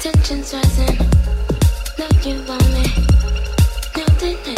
I rising. feel you.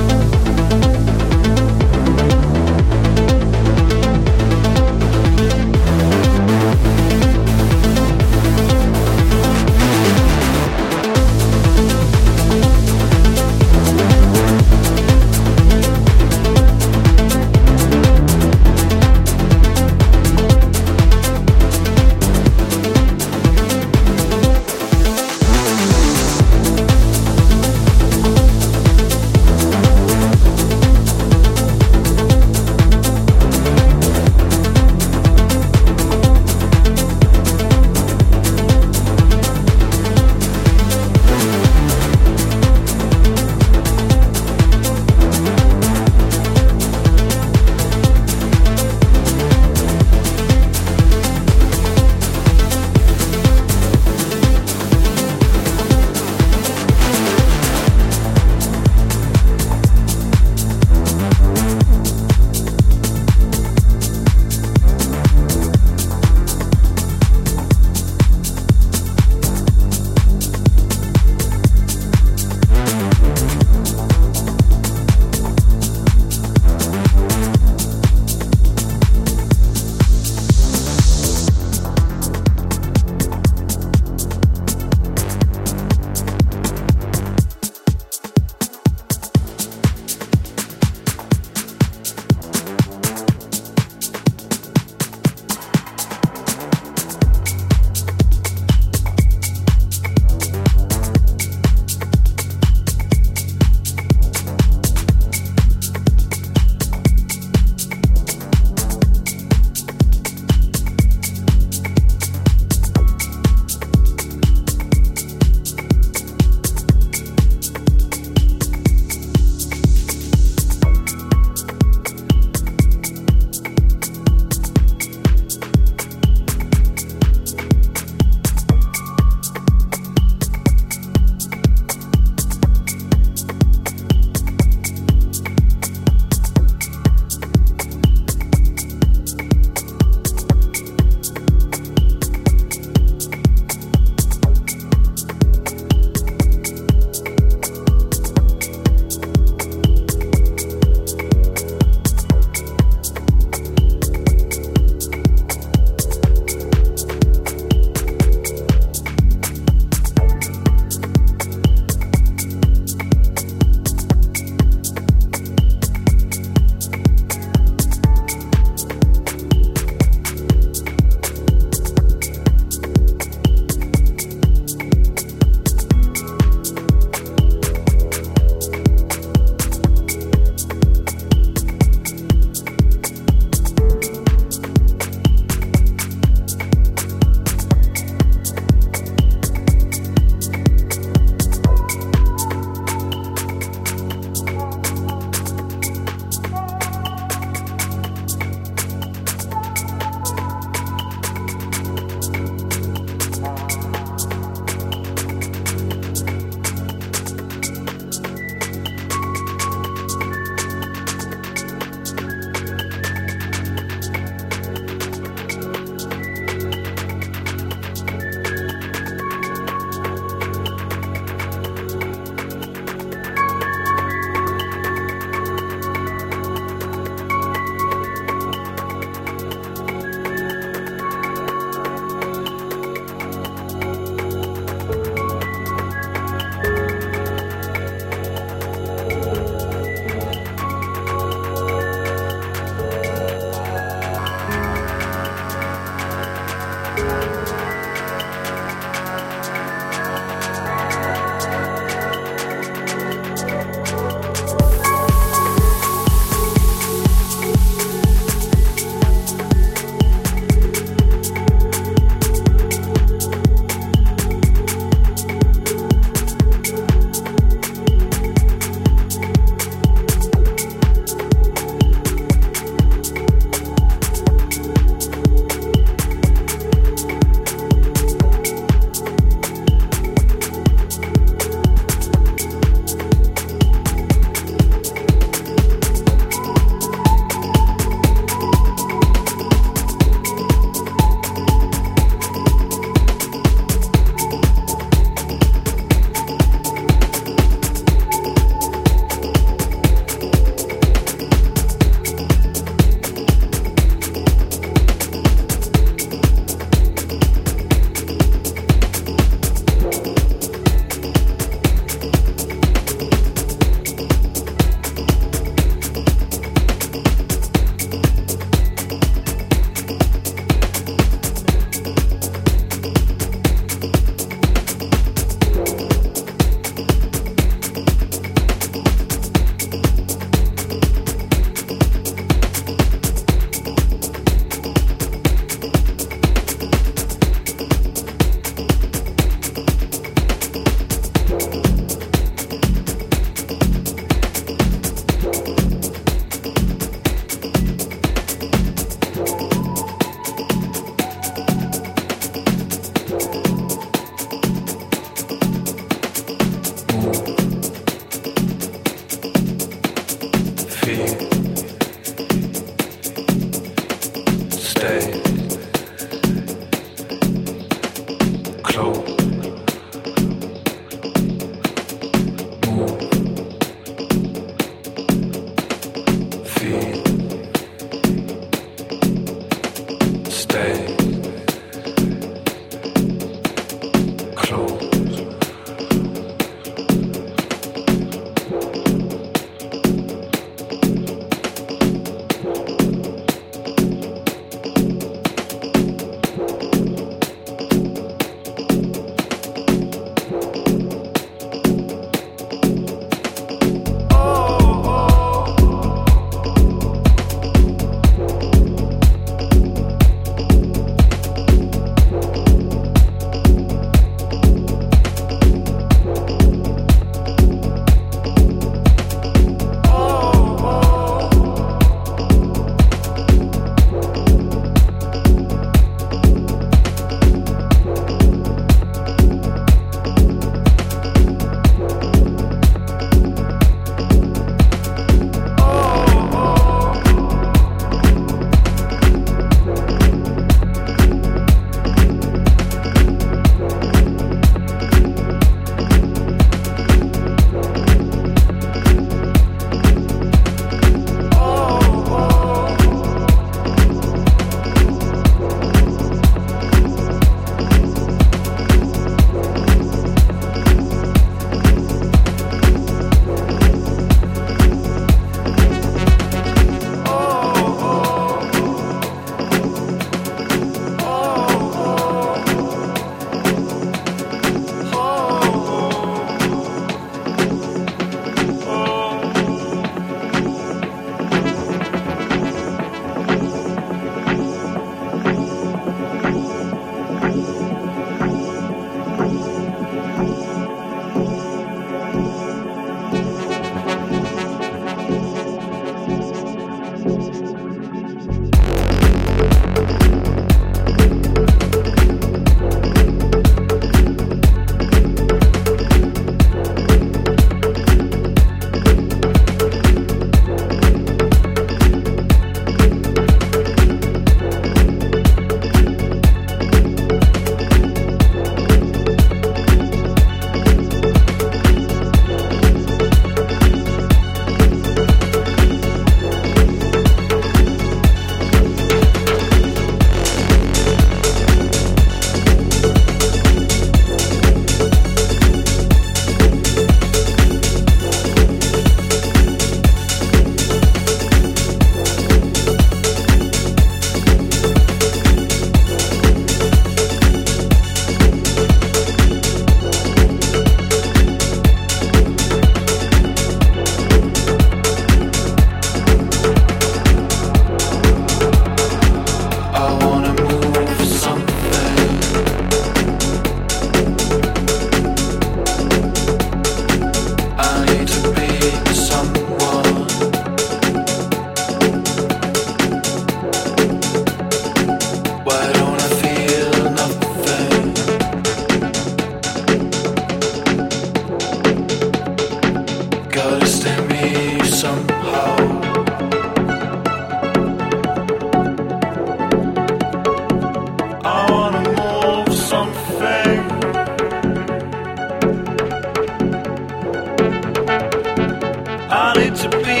to be